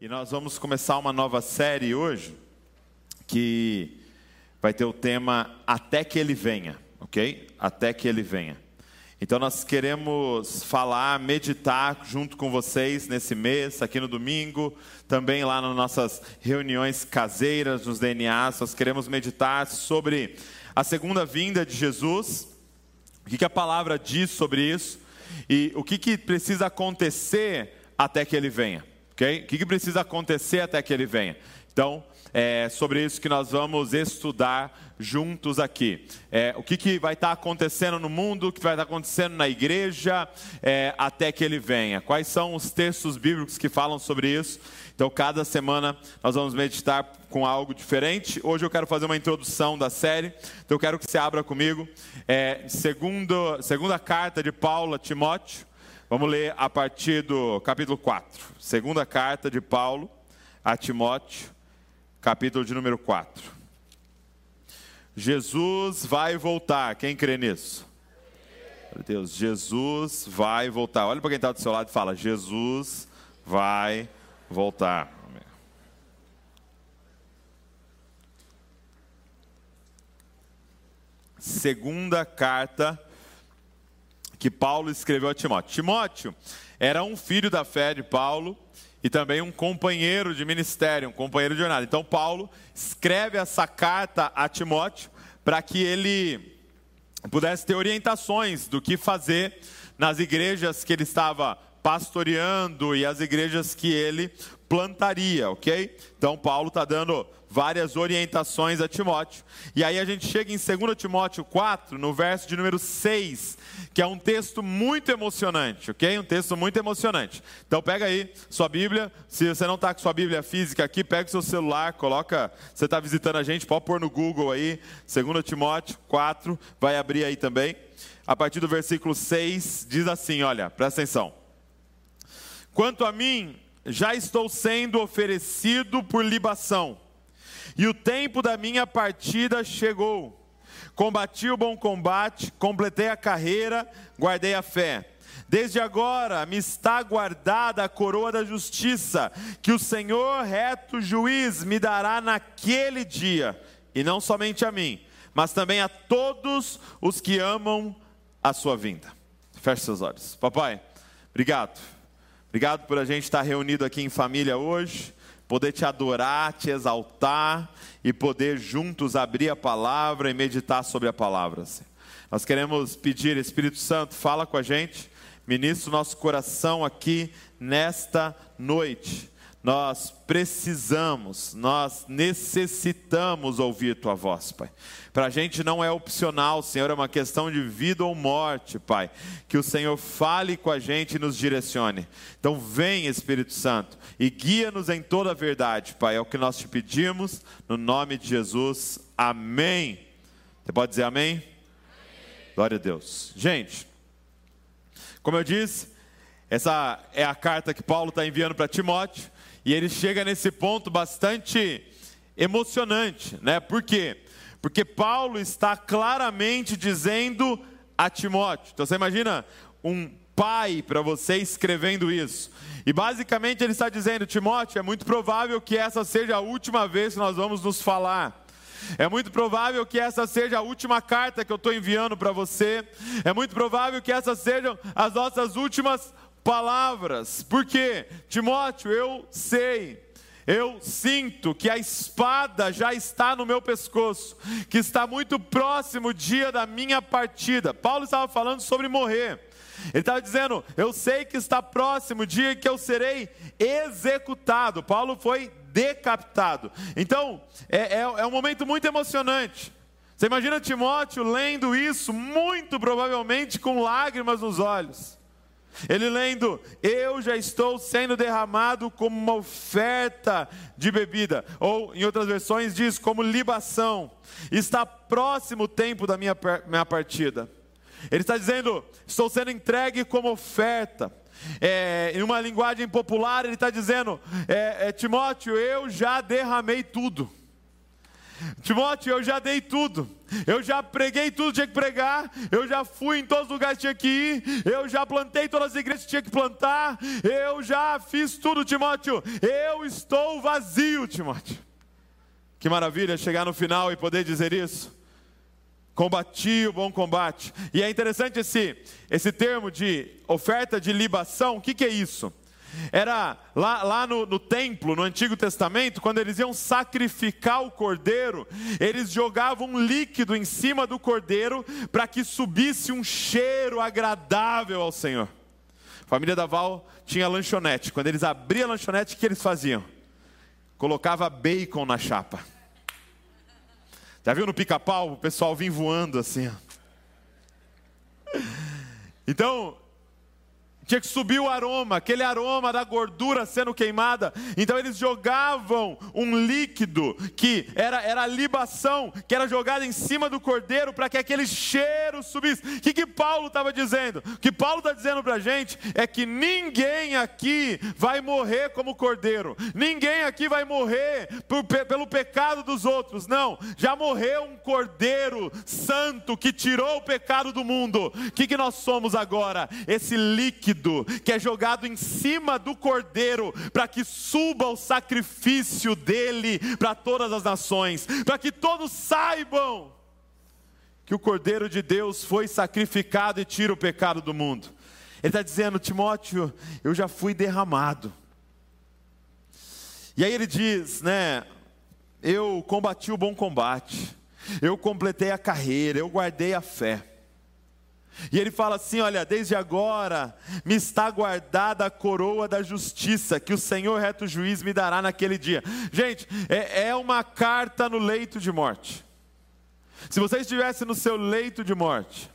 E nós vamos começar uma nova série hoje que vai ter o tema Até que Ele Venha, ok? Até que Ele Venha. Então nós queremos falar, meditar junto com vocês nesse mês, aqui no domingo, também lá nas nossas reuniões caseiras, nos DNAs, nós queremos meditar sobre a segunda vinda de Jesus, o que, a palavra diz sobre isso e o que, que precisa acontecer até que ele venha, ok? O que, que precisa acontecer até que ele venha? Então, é sobre isso que nós vamos estudar juntos aqui. É, o que, que vai estar acontecendo no mundo, o que vai estar acontecendo na igreja, é, até que ele venha. Quais são os textos bíblicos que falam sobre isso? Então, cada semana nós vamos meditar com algo diferente. Hoje eu quero fazer uma introdução da série, então eu quero que você abra comigo. É, segundo, segunda carta de Paulo a Timóteo, vamos ler a partir do capítulo 4. Segunda carta de Paulo a Timóteo capítulo de número 4. Jesus vai voltar, quem crê nisso? Meu Deus, Jesus vai voltar. Olha para quem está do seu lado e fala: Jesus vai voltar. Segunda carta que Paulo escreveu a Timóteo. Timóteo era um filho da fé de Paulo e também um companheiro de ministério, um companheiro de jornada. Então, Paulo escreve essa carta a Timóteo para que ele pudesse ter orientações do que fazer nas igrejas que ele estava pastoreando e as igrejas que ele plantaria, ok? Então, Paulo está dando várias orientações a Timóteo. E aí a gente chega em 2 Timóteo 4, no verso de número 6, que é um texto muito emocionante, ok? Um texto muito emocionante. Então pega aí sua Bíblia, se você não está com sua Bíblia física aqui, pega o seu celular, coloca, você está visitando a gente, pode pôr no Google aí, 2 Timóteo 4, vai abrir aí também. A partir do versículo 6, diz assim, olha, presta atenção. Quanto a mim, já estou sendo oferecido por libação e o tempo da minha partida chegou. Combati o bom combate, completei a carreira, guardei a fé. Desde agora me está guardada a coroa da justiça, que o Senhor reto juiz me dará naquele dia, e não somente a mim, mas também a todos os que amam a sua vinda. Feche seus olhos. Papai, obrigado. Obrigado por a gente estar reunido aqui em família hoje poder te adorar, te exaltar e poder juntos abrir a palavra e meditar sobre a palavra. Nós queremos pedir, Espírito Santo, fala com a gente, ministra o nosso coração aqui nesta noite nós precisamos, nós necessitamos ouvir tua voz, Pai. Para a gente não é opcional, Senhor, é uma questão de vida ou morte, Pai. Que o Senhor fale com a gente e nos direcione. Então, vem, Espírito Santo, e guia-nos em toda a verdade, Pai. É o que nós te pedimos, no nome de Jesus. Amém. Você pode dizer amém? amém. Glória a Deus. Gente, como eu disse, essa é a carta que Paulo está enviando para Timóteo. E ele chega nesse ponto bastante emocionante, né? Por quê? Porque Paulo está claramente dizendo a Timóteo. Então você imagina um pai para você escrevendo isso. E basicamente ele está dizendo: Timóteo, é muito provável que essa seja a última vez que nós vamos nos falar. É muito provável que essa seja a última carta que eu estou enviando para você. É muito provável que essas sejam as nossas últimas palavras. Porque, Timóteo, eu sei, eu sinto que a espada já está no meu pescoço, que está muito próximo o dia da minha partida. Paulo estava falando sobre morrer. Ele estava dizendo: Eu sei que está próximo o dia que eu serei executado. Paulo foi decapitado. Então, é, é, é um momento muito emocionante. Você imagina Timóteo lendo isso, muito provavelmente com lágrimas nos olhos. Ele lendo, eu já estou sendo derramado como uma oferta de bebida. Ou, em outras versões, diz como libação. Está próximo o tempo da minha, minha partida. Ele está dizendo, estou sendo entregue como oferta. É, em uma linguagem popular, ele está dizendo, é, é, Timóteo, eu já derramei tudo. Timóteo, eu já dei tudo. Eu já preguei tudo que tinha que pregar. Eu já fui em todos os lugares que tinha que ir. Eu já plantei todas as igrejas que tinha que plantar. Eu já fiz tudo, Timóteo. Eu estou vazio, Timóteo. Que maravilha chegar no final e poder dizer isso. Combati o bom combate. E é interessante esse, esse termo de oferta de libação. O que, que é isso? Era lá, lá no, no, templo, no Antigo Testamento, quando eles iam sacrificar o cordeiro, eles jogavam um líquido em cima do cordeiro para que subisse um cheiro agradável ao Senhor. A família da Val tinha lanchonete. Quando eles abriam a lanchonete, o que eles faziam? Colocava bacon na chapa. Já viu no pica-pau? O pessoal vinha voando assim. Então, tinha que subir o aroma, aquele aroma da gordura sendo queimada. Então eles jogavam um líquido que era, era a libação, que era jogada em cima do cordeiro para que aquele cheiro subisse. O que, que Paulo estava dizendo? O que Paulo está dizendo para a gente é que ninguém aqui vai morrer como cordeiro, ninguém aqui vai morrer por, pelo pecado dos outros. Não, já morreu um cordeiro santo que tirou o pecado do mundo. O que, que nós somos agora? Esse líquido líquido que é jogado em cima do cordeiro, para que suba o sacrifício dele para todas as nações, para que todos saibam que o cordeiro de Deus foi sacrificado e tira o pecado do mundo. Ele está dizendo, Timóteo, eu já fui derramado. E aí ele diz, né? Eu combati o bom combate, eu completei a carreira, eu guardei a fé. E ele fala assim: Olha, desde agora me está guardada a coroa da justiça, que o Senhor reto juiz me dará naquele dia. Gente, é, é uma carta no leito de morte. Se você estivesse no seu leito de morte,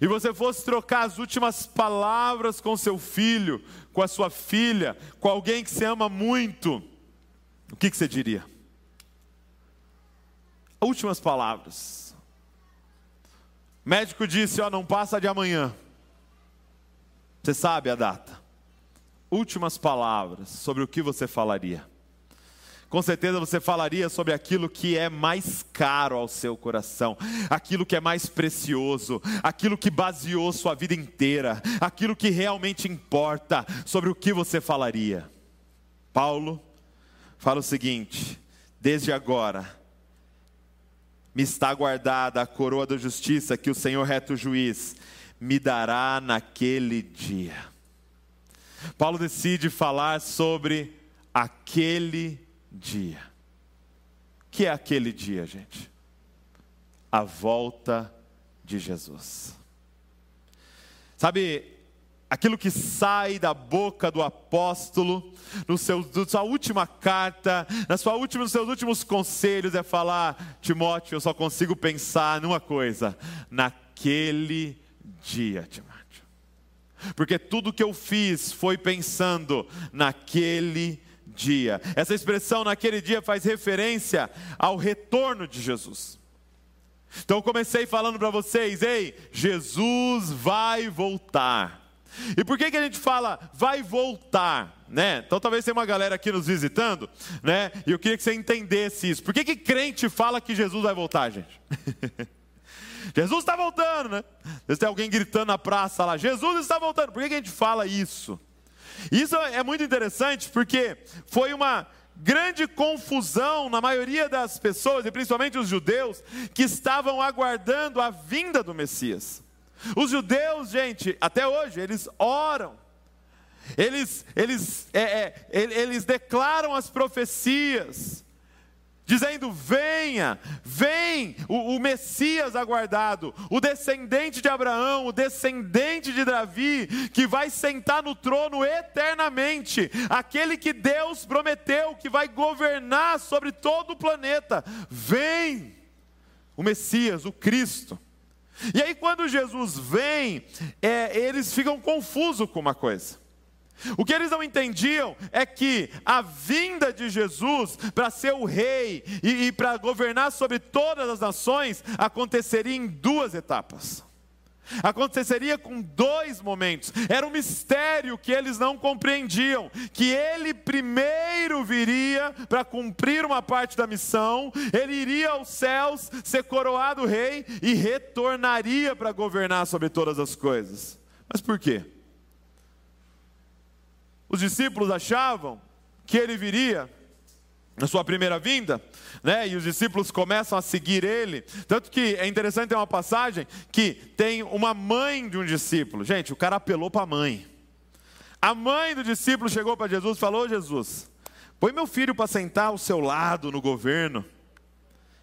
e você fosse trocar as últimas palavras com seu filho, com a sua filha, com alguém que você ama muito, o que, que você diria? Últimas palavras. Médico disse: Ó, não passa de amanhã. Você sabe a data. Últimas palavras sobre o que você falaria. Com certeza você falaria sobre aquilo que é mais caro ao seu coração, aquilo que é mais precioso, aquilo que baseou sua vida inteira, aquilo que realmente importa, sobre o que você falaria. Paulo fala o seguinte: desde agora, me está guardada a coroa da justiça que o Senhor reto juiz me dará naquele dia. Paulo decide falar sobre aquele dia. Que é aquele dia, gente? A volta de Jesus. Sabe, aquilo que sai da boca do apóstolo, no seu, na sua última carta, na sua última, nos seus últimos conselhos, é falar: Timóteo, eu só consigo pensar numa coisa, naquele dia, Timóteo. Porque tudo que eu fiz foi pensando naquele dia. Essa expressão naquele dia faz referência ao retorno de Jesus. Então eu comecei falando para vocês, ei, Jesus vai voltar. E por que, que a gente fala vai voltar? Né? Então talvez tenha uma galera aqui nos visitando, né? E eu queria que você entendesse isso. Por que, que crente fala que Jesus vai voltar, gente? Jesus está voltando, né? Às tem alguém gritando na praça lá, Jesus está voltando. Por que, que a gente fala isso? Isso é muito interessante porque foi uma grande confusão na maioria das pessoas, e principalmente os judeus, que estavam aguardando a vinda do Messias. Os judeus, gente, até hoje, eles oram, eles, eles, é, é, eles declaram as profecias, dizendo: venha, vem o, o, Messias aguardado, o descendente de Abraão, o descendente de Davi, que vai sentar no trono eternamente, aquele que Deus prometeu que vai governar sobre todo o planeta. Vem, o Messias, o Cristo. E aí, quando Jesus vem, é, eles ficam confusos com uma coisa. O que eles não entendiam é que a vinda de Jesus para ser o rei e, e para governar sobre todas as nações aconteceria em duas etapas. Aconteceria com dois momentos. Era um mistério que eles não compreendiam, que ele primeiro viria para cumprir uma parte da missão, ele iria aos céus, ser coroado rei e retornaria para governar sobre todas as coisas. Mas por quê? Os discípulos achavam que ele viria na sua primeira vinda, né? E os discípulos começam a seguir ele. Tanto que é interessante ter uma passagem que tem uma mãe de um discípulo. Gente, o cara apelou para a mãe. A mãe do discípulo chegou para Jesus e falou: Jesus, põe meu filho para sentar ao seu lado no governo.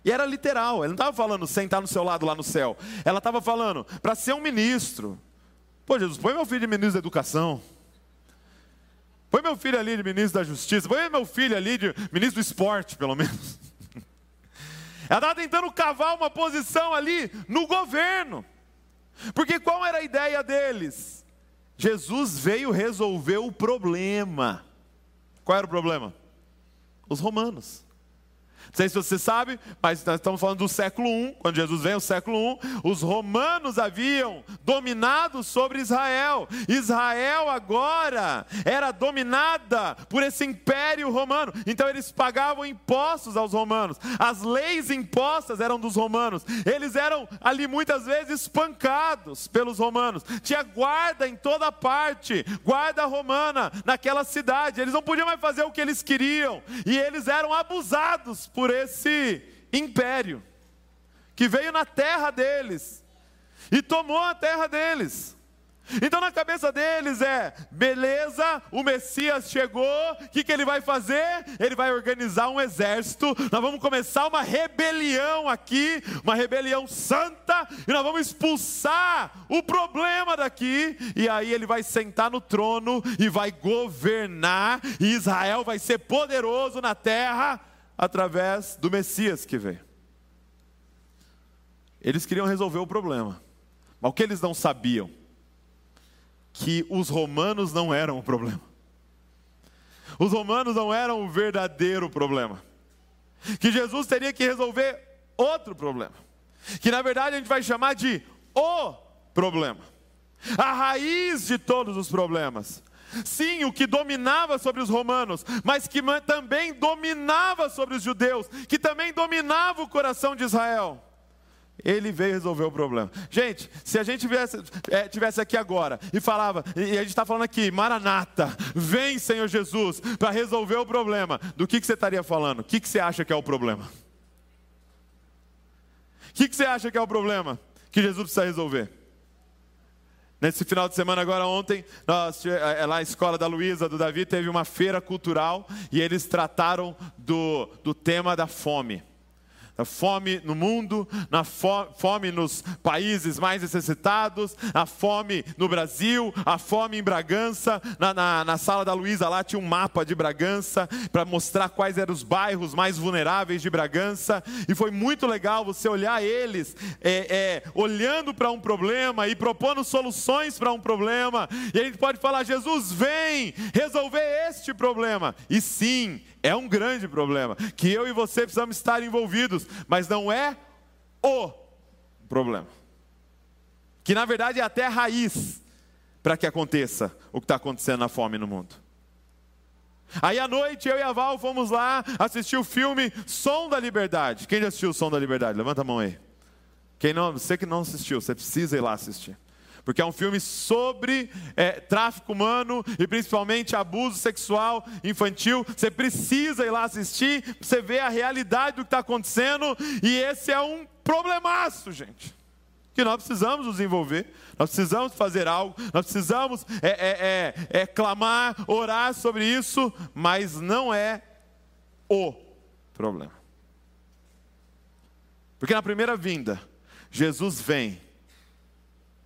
E era literal, ele não estava falando sentar no seu lado lá no céu. Ela estava falando para ser um ministro. Pô, Jesus, põe meu filho de ministro da educação. Põe meu filho ali de ministro da Justiça. Põe meu filho ali de ministro do esporte, pelo menos. Ela estava tentando cavar uma posição ali no governo. Porque qual era a ideia deles? Jesus veio resolver o problema. Qual era o problema? Os romanos. Não sei se você sabe, mas nós estamos falando do século I, quando Jesus vem, o século I, os romanos haviam dominado sobre Israel. Israel agora era dominada por esse império romano. Então eles pagavam impostos aos romanos. As leis impostas eram dos romanos. Eles eram ali muitas vezes espancados pelos romanos. Tinha guarda em toda parte, guarda romana naquela cidade. Eles não podiam mais fazer o que eles queriam e eles eram abusados por esse império que veio na terra deles e tomou a terra deles. Então na cabeça deles é: beleza, o Messias chegou, o que, que ele vai fazer? Ele vai organizar um exército, nós vamos começar uma rebelião aqui, uma rebelião santa, e nós vamos expulsar o problema daqui, e aí ele vai sentar no trono e vai governar, e Israel vai ser poderoso na terra através do Messias que veio. Eles queriam resolver o problema, mas o que eles não sabiam? Que os romanos não eram o problema. Os romanos não eram o verdadeiro problema. Que Jesus teria que resolver outro problema. Que na verdade a gente vai chamar de o problema. A raiz de todos os problemas. Sim, o que dominava sobre os romanos, mas que também dominava sobre os judeus, que também dominava o coração de Israel. Ele veio resolver o problema. Gente, se a gente tivesse, é, tivesse aqui agora e falava, e a gente está falando aqui, Maranata, vem Senhor Jesus para resolver o problema, do que, que você estaria falando? O que, que você acha que é o problema? O que, que você acha que é o problema que Jesus precisa resolver? Nesse final de semana, agora ontem, nós, é, lá na escola da Luísa, do Davi, teve uma feira cultural e eles trataram do, do tema da fome a fome no mundo, na fome nos países mais necessitados, a fome no Brasil, a fome em Bragança. Na, na, na sala da Luísa lá tinha um mapa de Bragança para mostrar quais eram os bairros mais vulneráveis de Bragança. E foi muito legal você olhar eles é, é, olhando para um problema e propondo soluções para um problema. E a gente pode falar: Jesus, vem resolver este problema. E sim, é um grande problema que eu e você precisamos estar envolvidos, mas não é o problema. Que na verdade é até a raiz para que aconteça o que está acontecendo na fome no mundo. Aí à noite eu e a Val fomos lá assistir o filme Som da Liberdade. Quem já assistiu o Som da Liberdade? Levanta a mão aí. Quem não, você que não assistiu, você precisa ir lá assistir porque é um filme sobre é, tráfico humano e principalmente abuso sexual infantil. Você precisa ir lá assistir, você ver a realidade do que está acontecendo, e esse é um problemaço, gente. Que nós precisamos nos envolver, nós precisamos fazer algo, nós precisamos é, é, é, é clamar, orar sobre isso, mas não é o problema. Porque na primeira vinda, Jesus vem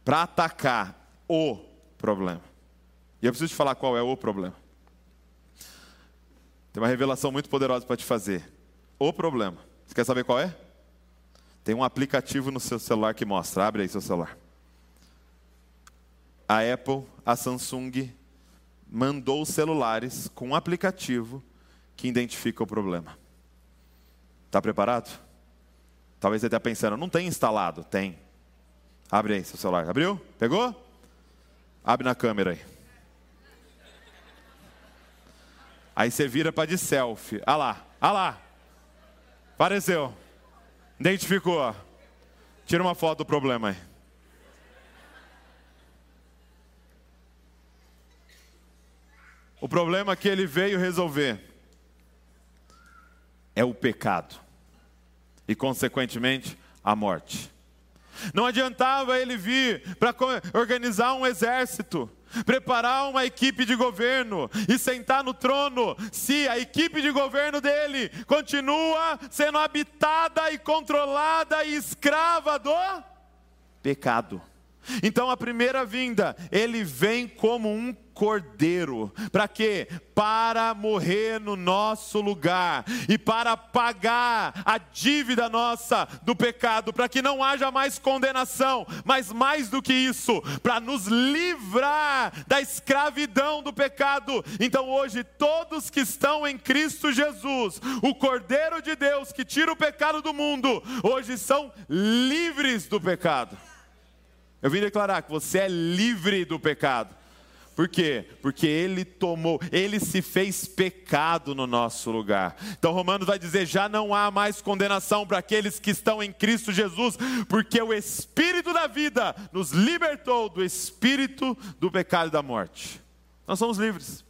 para atacar o problema. E eu preciso te falar qual é o problema. Tem uma revelação muito poderosa para te fazer. O problema. Você quer saber qual é? Tem um aplicativo no seu celular que mostra. Abre aí seu celular. A Apple, a Samsung mandou celulares com um aplicativo que identifica o problema. Está preparado? Talvez você esteja pensando, não tem instalado. Tem. Abre aí seu celular. Abriu? Pegou? Abre na câmera aí. Aí você vira para de selfie. Ah lá, ah lá. Apareceu. Identificou. Tira uma foto do problema aí. O problema que ele veio resolver é o pecado e, consequentemente, a morte. Não adiantava ele vir para organizar um exército, preparar uma equipe de governo e sentar no trono, se a equipe de governo dele continua sendo habitada e controlada e escrava do pecado. Então, a primeira vinda, ele vem como um cordeiro. Para quê? Para morrer no nosso lugar e para pagar a dívida nossa do pecado, para que não haja mais condenação, mas mais do que isso, para nos livrar da escravidão do pecado. Então hoje todos que estão em Cristo Jesus, o Cordeiro de Deus que tira o pecado do mundo, hoje são livres do pecado. Eu vim declarar que você é livre do pecado. Por quê? Porque ele tomou, ele se fez pecado no nosso lugar. Então Romanos vai dizer: já não há mais condenação para aqueles que estão em Cristo Jesus, porque o Espírito da vida nos libertou do espírito do pecado e da morte. Nós somos livres.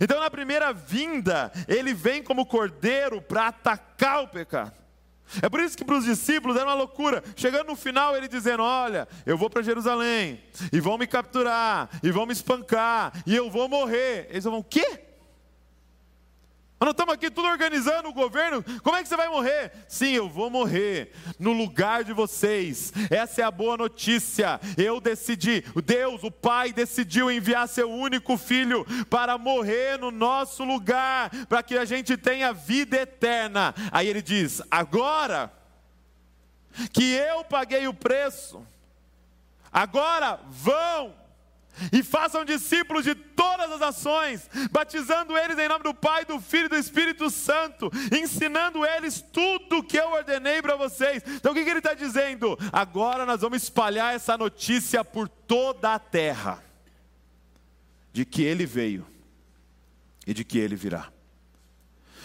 Então, na primeira vinda, ele vem como cordeiro para atacar o pecado. É por isso que para os discípulos era uma loucura. Chegando no final, ele dizendo: Olha, eu vou para Jerusalém, e vão me capturar, e vão me espancar, e eu vou morrer. Eles vão: Quê? Nós estamos aqui tudo organizando o governo. Como é que você vai morrer? Sim, eu vou morrer no lugar de vocês. Essa é a boa notícia. Eu decidi, Deus, o Pai, decidiu enviar seu único filho para morrer no nosso lugar, para que a gente tenha vida eterna. Aí ele diz: agora que eu paguei o preço, agora vão e façam discípulos de todas as ações, batizando eles em nome do Pai, do Filho e do Espírito Santo, ensinando eles tudo o que eu ordenei para vocês. Então o que, que ele está dizendo? Agora nós vamos espalhar essa notícia por toda a terra, de que ele veio e de que ele virá,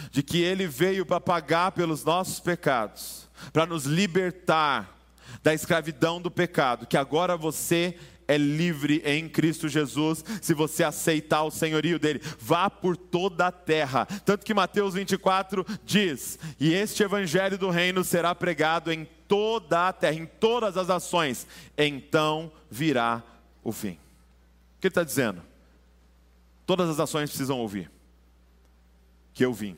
de que ele veio para pagar pelos nossos pecados, para nos libertar da escravidão do pecado, que agora você é livre em Cristo Jesus, se você aceitar o senhorio dele. Vá por toda a terra. Tanto que Mateus 24 diz: E este evangelho do reino será pregado em toda a terra, em todas as ações. Então virá o fim. O que ele está dizendo? Todas as ações precisam ouvir que eu vim.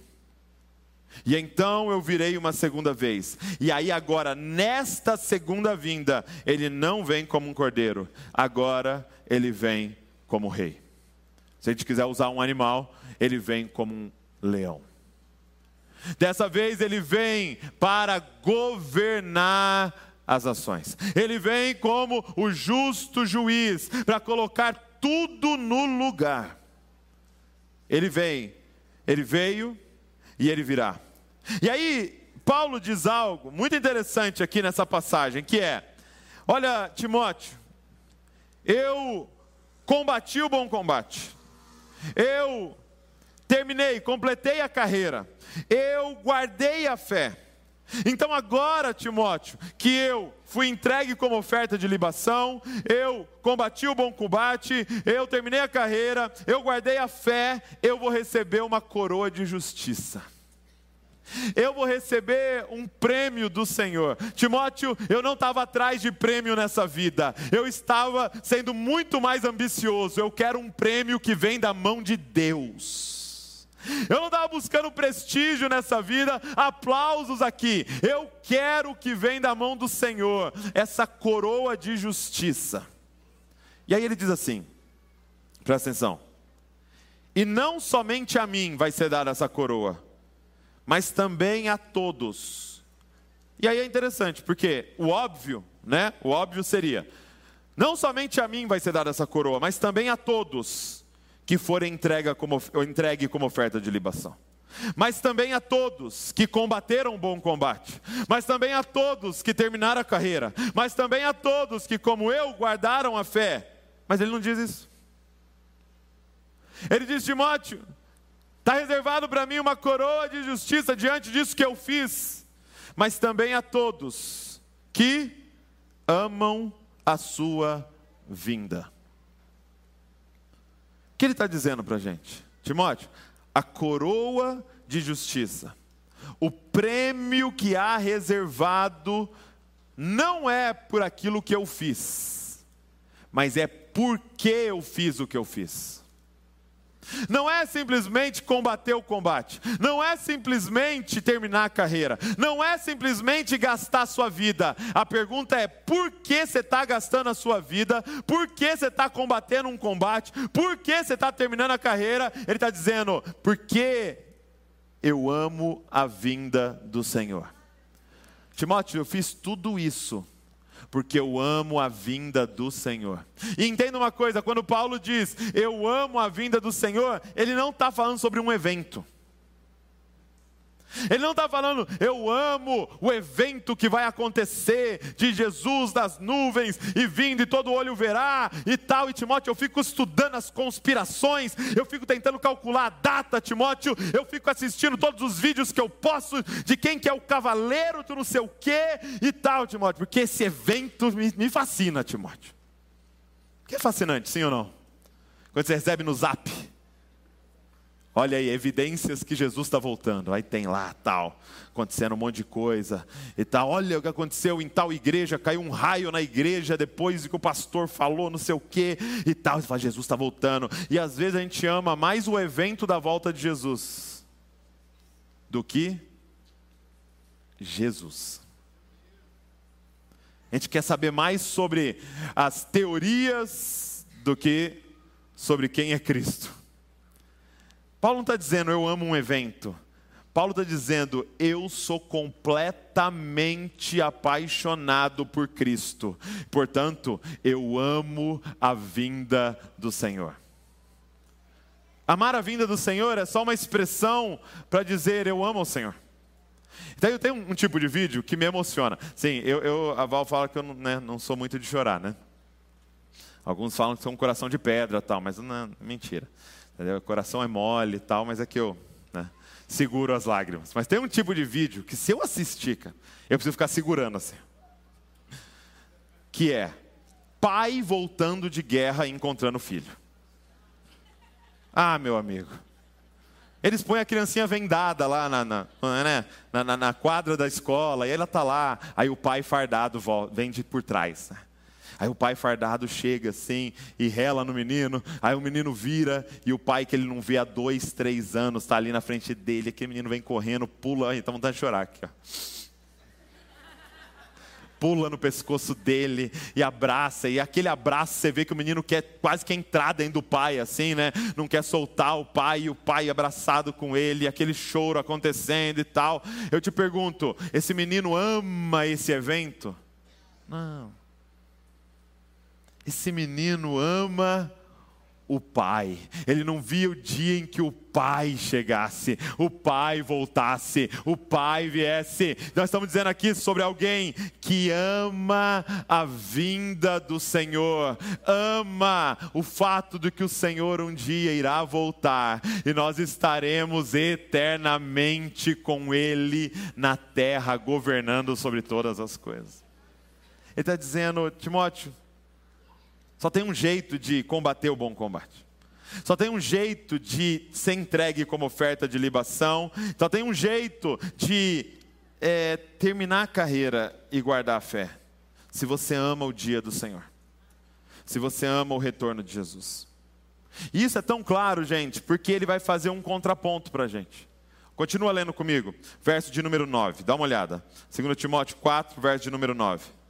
E então eu virei uma segunda vez. E aí, agora, nesta segunda vinda, ele não vem como um cordeiro, agora ele vem como rei. Se a gente quiser usar um animal, ele vem como um leão. Dessa vez ele vem para governar as ações. Ele vem como o justo juiz para colocar tudo no lugar. Ele vem, ele veio e ele virá. E aí, Paulo diz algo muito interessante aqui nessa passagem, que é: Olha, Timóteo, eu combati o bom combate, eu terminei, completei a carreira, eu guardei a fé. Então agora, Timóteo, que eu fui entregue como oferta de libação, eu combati o bom combate, eu terminei a carreira, eu guardei a fé, eu vou receber uma coroa de justiça eu vou receber um prêmio do Senhor. Timóteo, eu não estava atrás de prêmio nessa vida, eu estava sendo muito mais ambicioso. Eu quero um prêmio que vem da mão de Deus. Eu não estava buscando prestígio nessa vida, aplausos aqui. Eu quero que vem da mão do Senhor, essa coroa de justiça. E aí ele diz assim: presta atenção. E não somente a mim vai ser dada essa coroa, mas também a todos. E aí é interessante, porque o óbvio, né? O óbvio seria: não somente a mim vai ser dada essa coroa, mas também a todos que forem entregue como, entregue como oferta de libação. mas também a todos que combateram o bom combate, mas também a todos que terminaram a carreira, mas também a todos que, como eu, guardaram a fé. Mas ele não diz isso. Ele diz: Timóteo, está reservado para mim uma coroa de justiça diante disso que eu fiz, mas também a todos que amam a sua vinda. O que ele está dizendo para a gente? Timóteo, a coroa de justiça, o prêmio que há reservado, não é por aquilo que eu fiz, mas é porque eu fiz o que eu fiz. Não é simplesmente combater o combate, não é simplesmente terminar a carreira, não é simplesmente gastar a sua vida. A pergunta é: por que você está gastando a sua vida? Por que você está combatendo um combate? Por que você está terminando a carreira? Ele está dizendo: porque eu amo a vinda do Senhor. Timóteo, eu fiz tudo isso porque eu amo a vinda do Senhor. E entenda uma coisa: quando Paulo diz eu amo a vinda do Senhor, ele não está falando sobre um evento. Ele não está falando, eu amo o evento que vai acontecer de Jesus das nuvens e vindo e todo olho verá e tal. E Timóteo, eu fico estudando as conspirações, eu fico tentando calcular a data, Timóteo, eu fico assistindo todos os vídeos que eu posso de quem que é o cavaleiro do não sei o que e tal, Timóteo, porque esse evento me, me fascina, Timóteo. Que é fascinante, sim ou não? Quando você recebe no zap Olha aí, evidências que Jesus está voltando. Aí tem lá, tal, acontecendo um monte de coisa e tal. Olha o que aconteceu em tal igreja, caiu um raio na igreja depois que o pastor falou não sei o que e tal. Você fala, Jesus está voltando. E às vezes a gente ama mais o evento da volta de Jesus do que Jesus. A gente quer saber mais sobre as teorias do que sobre quem é Cristo. Paulo não está dizendo eu amo um evento. Paulo está dizendo eu sou completamente apaixonado por Cristo. Portanto, eu amo a vinda do Senhor. Amar a vinda do Senhor é só uma expressão para dizer eu amo o Senhor. Então eu tenho um tipo de vídeo que me emociona. Sim, eu, eu a Val fala que eu não, né, não sou muito de chorar, né? Alguns falam que sou um coração de pedra tal, mas não, mentira. O coração é mole e tal, mas é que eu né, seguro as lágrimas. Mas tem um tipo de vídeo que se eu assistir, cara, eu preciso ficar segurando assim. Que é pai voltando de guerra e encontrando filho. Ah, meu amigo. Eles põem a criancinha vendada lá na, na, né, na, na, na quadra da escola, e ela está lá, aí o pai fardado vem de por trás. Né? Aí o pai fardado chega assim e rela no menino. Aí o menino vira e o pai, que ele não vê há dois, três anos, está ali na frente dele. Aquele menino vem correndo, pula. Está vontade de chorar aqui, ó. Pula no pescoço dele e abraça. E aquele abraço, você vê que o menino quer quase que entrar dentro do pai, assim, né? Não quer soltar o pai e o pai abraçado com ele, aquele choro acontecendo e tal. Eu te pergunto: esse menino ama esse evento? Não. Esse menino ama o pai. Ele não via o dia em que o pai chegasse, o pai voltasse, o pai viesse. Nós estamos dizendo aqui sobre alguém que ama a vinda do Senhor, ama o fato de que o Senhor um dia irá voltar e nós estaremos eternamente com Ele na terra, governando sobre todas as coisas. Ele está dizendo, Timóteo, só tem um jeito de combater o bom combate. Só tem um jeito de ser entregue como oferta de libação. Só tem um jeito de é, terminar a carreira e guardar a fé. Se você ama o dia do Senhor. Se você ama o retorno de Jesus. E isso é tão claro, gente, porque ele vai fazer um contraponto para a gente. Continua lendo comigo, verso de número 9, dá uma olhada. 2 Timóteo 4, verso de número 9.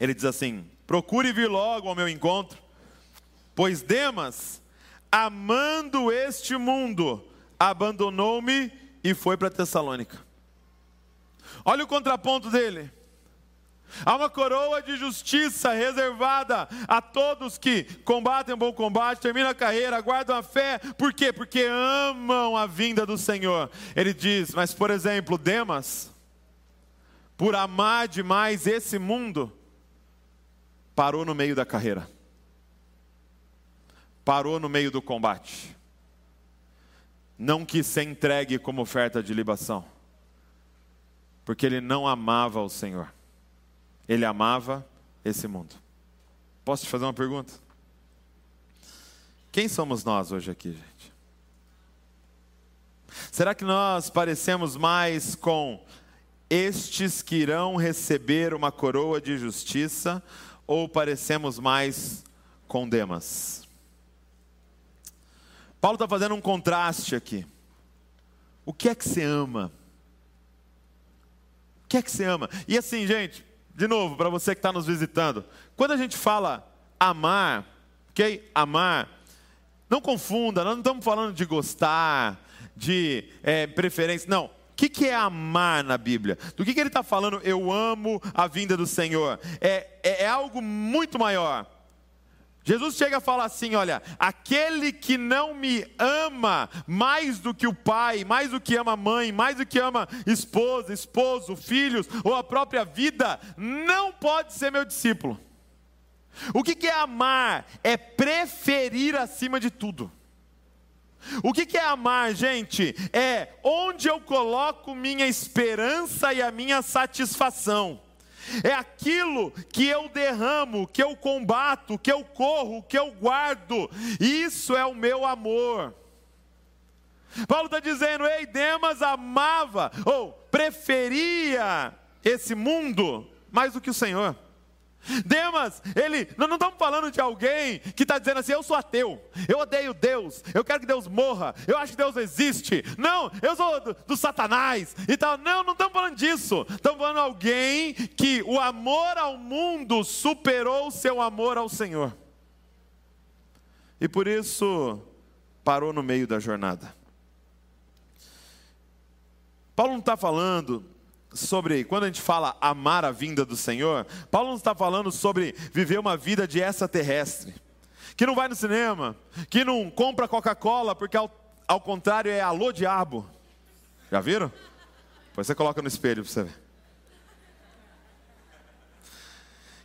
Ele diz assim: procure vir logo ao meu encontro, pois Demas, amando este mundo, abandonou-me e foi para Tessalônica. Olha o contraponto dele. Há uma coroa de justiça reservada a todos que combatem o bom combate, terminam a carreira, guardam a fé. Por quê? Porque amam a vinda do Senhor. Ele diz, mas por exemplo, Demas, por amar demais esse mundo, parou no meio da carreira, parou no meio do combate, não quis ser entregue como oferta de libação, porque ele não amava o Senhor. Ele amava esse mundo. Posso te fazer uma pergunta? Quem somos nós hoje aqui, gente? Será que nós parecemos mais com estes que irão receber uma coroa de justiça ou parecemos mais com Demas? Paulo está fazendo um contraste aqui. O que é que você ama? O que é que você ama? E assim, gente, de novo, para você que está nos visitando, quando a gente fala amar, ok? Amar, não confunda, nós não estamos falando de gostar, de é, preferência, não. O que, que é amar na Bíblia? Do que, que ele está falando? Eu amo a vinda do Senhor. É, é, é algo muito maior. Jesus chega a falar assim: olha, aquele que não me ama mais do que o pai, mais do que ama a mãe, mais do que ama esposa, esposo, filhos ou a própria vida, não pode ser meu discípulo. O que é amar? É preferir acima de tudo. O que é amar, gente? É onde eu coloco minha esperança e a minha satisfação é aquilo que eu derramo, que eu combato, que eu corro, que eu guardo, isso é o meu amor. Paulo está dizendo: Ei, Demas amava ou preferia esse mundo mais do que o Senhor. Demas, ele, nós não estamos falando de alguém que está dizendo assim: eu sou ateu, eu odeio Deus, eu quero que Deus morra, eu acho que Deus existe. Não, eu sou do, do Satanás e tal. Não, não estamos falando disso. Estamos falando de alguém que o amor ao mundo superou o seu amor ao Senhor. E por isso parou no meio da jornada. Paulo não está falando sobre, quando a gente fala amar a vinda do Senhor, Paulo não está falando sobre viver uma vida de extraterrestre, que não vai no cinema, que não compra Coca-Cola, porque ao, ao contrário é alô diabo. Já viram? Depois você coloca no espelho para você ver.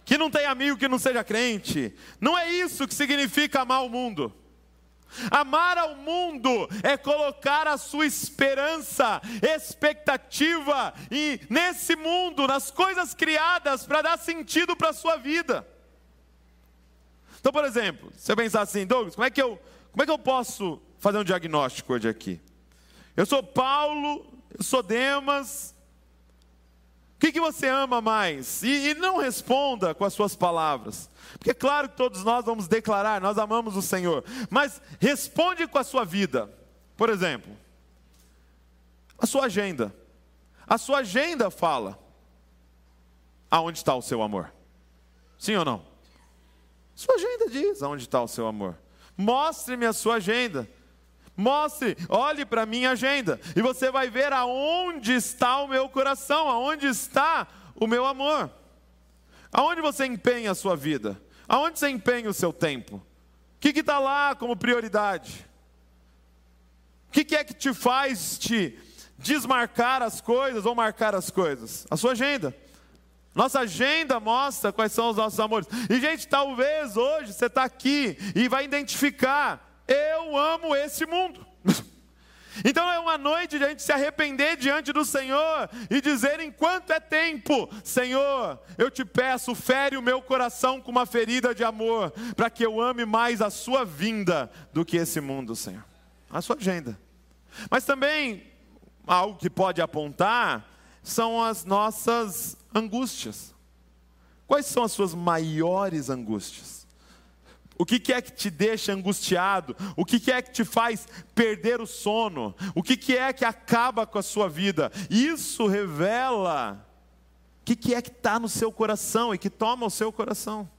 Que não tem amigo que não seja crente. Não é isso que significa amar o mundo. Amar ao mundo é colocar a sua esperança, expectativa e nesse mundo, nas coisas criadas para dar sentido para a sua vida. Então, por exemplo, se eu pensar assim, Douglas, como é que eu, como é que eu posso fazer um diagnóstico hoje aqui? Eu sou Paulo, eu sou Demas. Que, que você ama mais? E, e não responda com as suas palavras. Porque é claro que todos nós vamos declarar, nós amamos o Senhor, mas responde com a sua vida. Por exemplo, a sua agenda. A sua agenda fala aonde está o seu amor. Sim ou não? Sua agenda diz aonde está o seu amor. Mostre-me a sua agenda. Mostre, olhe para a minha agenda e você vai ver aonde está o meu coração, aonde está o meu amor. Aonde você empenha a sua vida? Aonde você empenha o seu tempo? O que está lá como prioridade? O que, que é que te faz te desmarcar as coisas ou marcar as coisas? A sua agenda. Nossa agenda mostra quais são os nossos amores. E, gente, talvez hoje você está aqui e vai identificar: eu amo esse mundo. Então é uma noite de a gente se arrepender diante do Senhor e dizer: enquanto é tempo, Senhor, eu te peço, fere o meu coração com uma ferida de amor, para que eu ame mais a Sua vinda do que esse mundo, Senhor. A Sua agenda. Mas também, algo que pode apontar são as nossas angústias. Quais são as suas maiores angústias? O que, é que te deixa angustiado? O que, é que te faz perder o sono? O que, é que acaba com a sua vida? Isso revela o que é que está no seu coração e que toma o seu coração.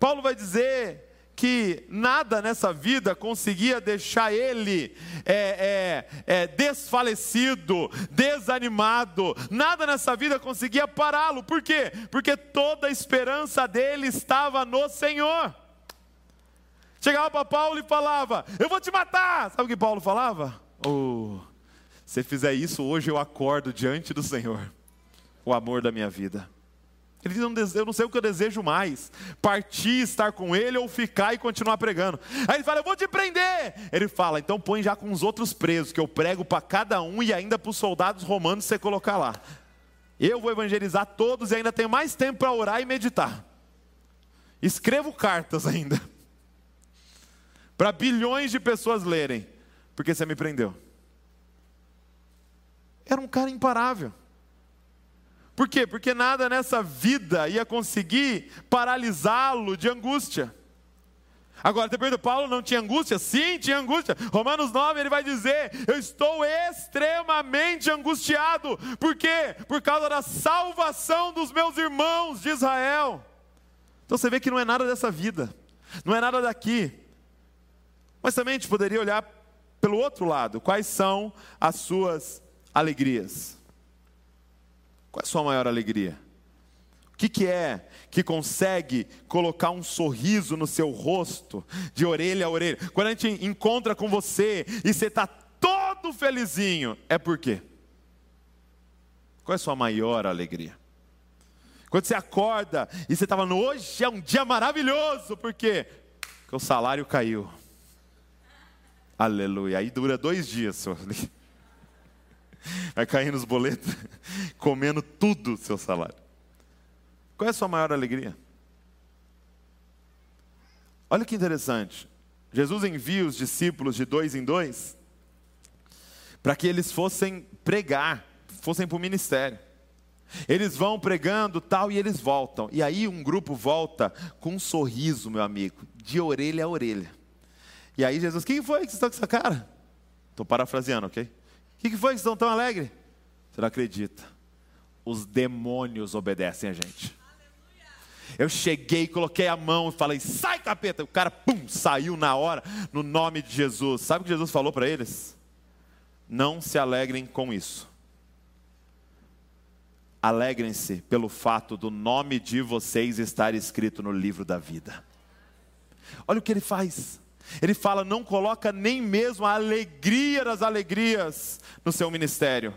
Paulo vai dizer que nada nessa vida conseguia deixar ele é, é, é, desfalecido, desanimado, nada nessa vida conseguia pará-lo, por quê? Porque toda a esperança dele estava no Senhor. Chegava para Paulo e falava: Eu vou te matar. Sabe o que Paulo falava? Oh, se fizer isso hoje, eu acordo diante do Senhor, o amor da minha vida. Ele diz: Eu não sei o que eu desejo mais, partir, estar com ele ou ficar e continuar pregando. Aí ele fala: Eu vou te prender. Ele fala: Então põe já com os outros presos, que eu prego para cada um e ainda para os soldados romanos você colocar lá. Eu vou evangelizar todos e ainda tenho mais tempo para orar e meditar. Escrevo cartas ainda, para bilhões de pessoas lerem, porque você me prendeu. Era um cara imparável. Por quê? Porque nada nessa vida ia conseguir paralisá-lo de angústia. Agora, depois do Paulo não tinha angústia? Sim, tinha angústia. Romanos 9 ele vai dizer: Eu estou extremamente angustiado. Por quê? Por causa da salvação dos meus irmãos de Israel. Então você vê que não é nada dessa vida, não é nada daqui. Mas também a gente poderia olhar pelo outro lado: quais são as suas alegrias? Qual é a sua maior alegria? O que, que é que consegue colocar um sorriso no seu rosto, de orelha a orelha? Quando a gente encontra com você e você está todo felizinho, é por quê? Qual é a sua maior alegria? Quando você acorda e você estava no hoje é um dia maravilhoso, por quê? Porque o salário caiu. Aleluia. Aí dura dois dias, senhor vai cair nos boletos, comendo tudo o seu salário. Qual é a sua maior alegria? Olha que interessante. Jesus envia os discípulos de dois em dois para que eles fossem pregar, fossem para o ministério. Eles vão pregando tal e eles voltam. E aí um grupo volta com um sorriso, meu amigo, de orelha a orelha. E aí Jesus, quem foi que está com essa cara? Estou parafraseando, ok? O que, foi que estão tão alegres? Você não acredita? Os demônios obedecem a gente. Eu cheguei, coloquei a mão e falei, sai capeta. O cara, pum, saiu na hora, no nome de Jesus. Sabe o que Jesus falou para eles? Não se alegrem com isso. Alegrem-se pelo fato do nome de vocês estar escrito no livro da vida. Olha o que ele faz. Ele fala: não coloca nem mesmo a alegria das alegrias no seu ministério.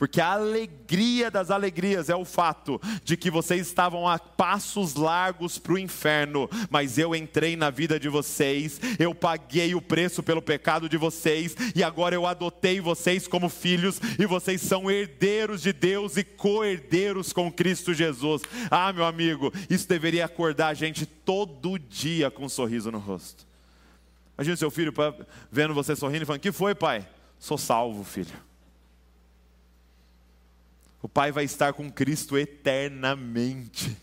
Porque a alegria das alegrias é o fato de que vocês estavam a passos largos para o inferno, mas eu entrei na vida de vocês, eu paguei o preço pelo pecado de vocês, e agora eu adotei vocês como filhos, e vocês são herdeiros de Deus e co-herdeiros com Cristo Jesus. Ah, meu amigo, isso deveria acordar a gente todo dia com um sorriso no rosto. Imagina seu filho vendo você sorrindo e falando: Que foi, pai? Sou salvo, filho. O pai vai estar com Cristo eternamente.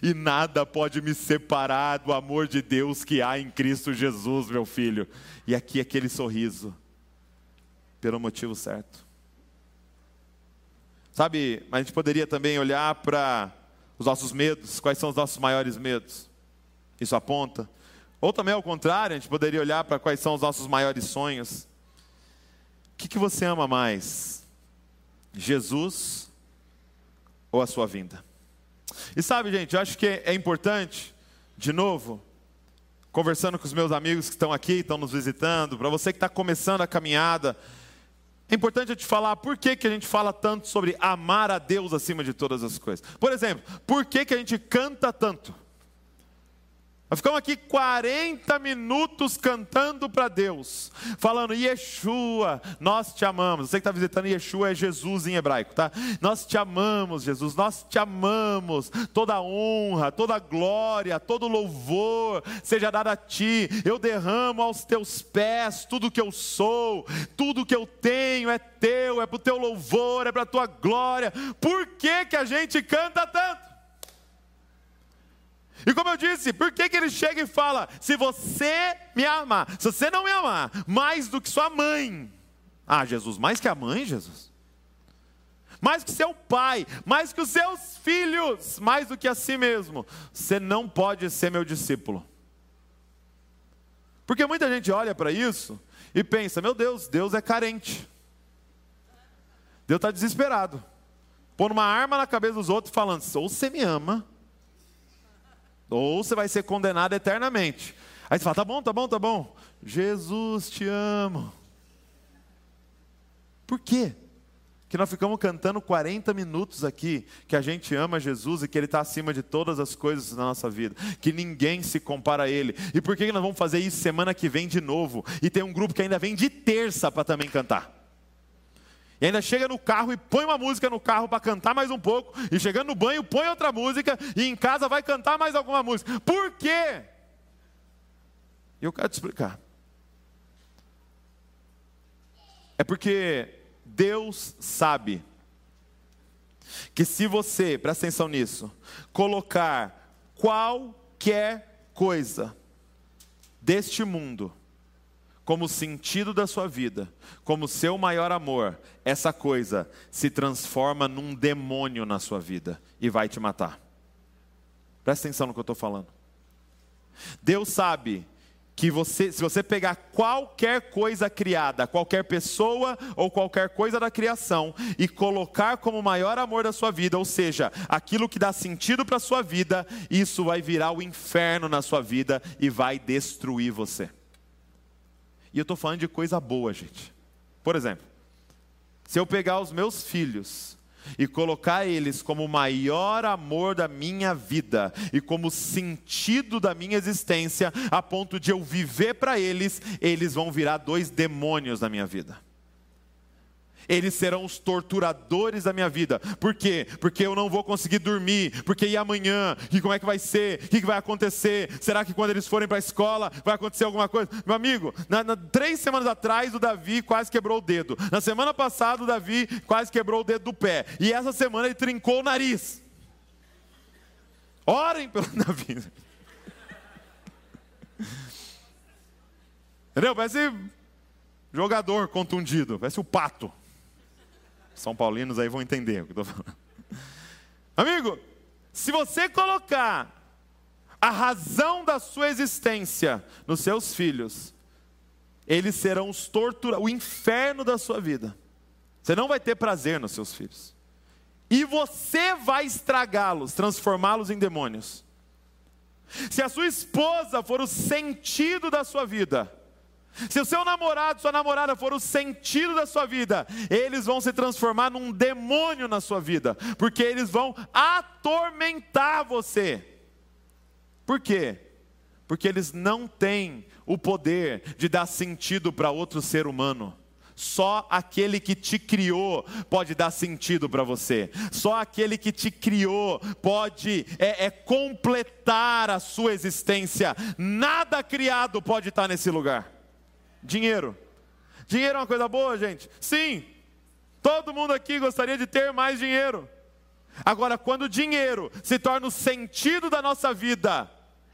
E nada pode me separar do amor de Deus que há em Cristo Jesus, meu filho. E aqui aquele sorriso, pelo motivo certo. Sabe, a gente poderia também olhar para os nossos medos, quais são os nossos maiores medos? Isso aponta ou também ao contrário, a gente poderia olhar para quais são os nossos maiores sonhos. O que, que você ama mais? Jesus ou a sua vinda? E sabe, gente, eu acho que é importante, de novo, conversando com os meus amigos que estão aqui, estão nos visitando, para você que está começando a caminhada, é importante eu te falar por que, que a gente fala tanto sobre amar a Deus acima de todas as coisas. Por exemplo, por que, que a gente canta tanto? Nós ficamos aqui 40 minutos cantando para Deus, falando Yeshua, nós te amamos. Você que está visitando Yeshua é Jesus em hebraico, tá? Nós te amamos, Jesus, nós te amamos. Toda honra, toda glória, todo louvor seja dado a ti. Eu derramo aos teus pés tudo que eu sou, tudo que eu tenho é teu, é para o teu louvor, é para a tua glória. Por que, que a gente canta tanto? E como eu disse, por que, que ele chega e fala: se você me amar, se você não me amar, mais do que sua mãe. Ah, Jesus, mais que a mãe, Jesus? mais que seu pai, mais que os seus filhos, mais do que a si mesmo, você não pode ser meu discípulo. Porque muita gente olha para isso e pensa: meu Deus, Deus é carente. Deus está desesperado. Pondo uma arma na cabeça dos outros, falando: ou você me ama, ou você vai ser condenado eternamente. Aí você fala: tá bom, tá bom, tá bom. Jesus te amo. Por quê? Que nós ficamos cantando 40 minutos aqui que a gente ama Jesus e que Ele está acima de todas as coisas na nossa vida, que ninguém se compara a Ele. E por que nós vamos fazer isso semana que vem de novo? E tem um grupo que ainda vem de terça para também cantar. E ainda chega no carro e põe uma música no carro para cantar mais um pouco. E chegando no banho, põe outra música. E em casa vai cantar mais alguma música. Por quê? Eu quero te explicar. É porque Deus sabe que se você, presta atenção nisso, colocar qualquer coisa deste mundo como sentido da sua vida, como seu maior amor, essa coisa se transforma num demônio na sua vida e vai te matar. Presta atenção no que eu estou falando. Deus sabe que você, se você pegar qualquer coisa criada, qualquer pessoa ou qualquer coisa da criação e colocar como o maior amor da sua vida, ou seja, aquilo que dá sentido para a sua vida, isso vai virar o inferno na sua vida e vai destruir você. E eu estou falando de coisa boa, gente. Por exemplo, se eu pegar os meus filhos e colocar eles como o maior amor da minha vida e como sentido da minha existência, a ponto de eu viver para eles, eles vão virar dois demônios na minha vida eles serão os torturadores da minha vida. Por quê? Porque eu não vou conseguir dormir. Porque e amanhã? E como é que vai ser? O que vai acontecer? Será que quando eles forem para a escola vai acontecer alguma coisa? Meu amigo, na, na, três semanas atrás o Davi quase quebrou o dedo. Na semana passada o Davi quase quebrou o dedo do pé. E essa semana ele trincou o nariz. Orem pelo Davi. Entendeu? Parece jogador contundido, parece o pato. São Paulinos aí vão entender o que eu estou falando. Amigo, se você colocar a razão da sua existência nos seus filhos, eles serão os tortura, o inferno da sua vida. Você não vai ter prazer nos seus filhos. E você vai estragá-los, transformá-los em demônios. Se a sua esposa for o sentido da sua vida, se o seu namorado, sua namorada for o sentido da sua vida, eles vão se transformar num demônio na sua vida, porque eles vão atormentar você. Por quê? Porque eles não têm o poder de dar sentido para outro ser humano. Só aquele que te criou pode dar sentido para você. Só aquele que te criou pode é, é, completar a sua existência. Nada criado pode estar nesse lugar. Dinheiro. Dinheiro é uma coisa boa, gente? Sim. Todo mundo aqui gostaria de ter mais dinheiro. Agora, quando o dinheiro se torna o sentido da nossa vida,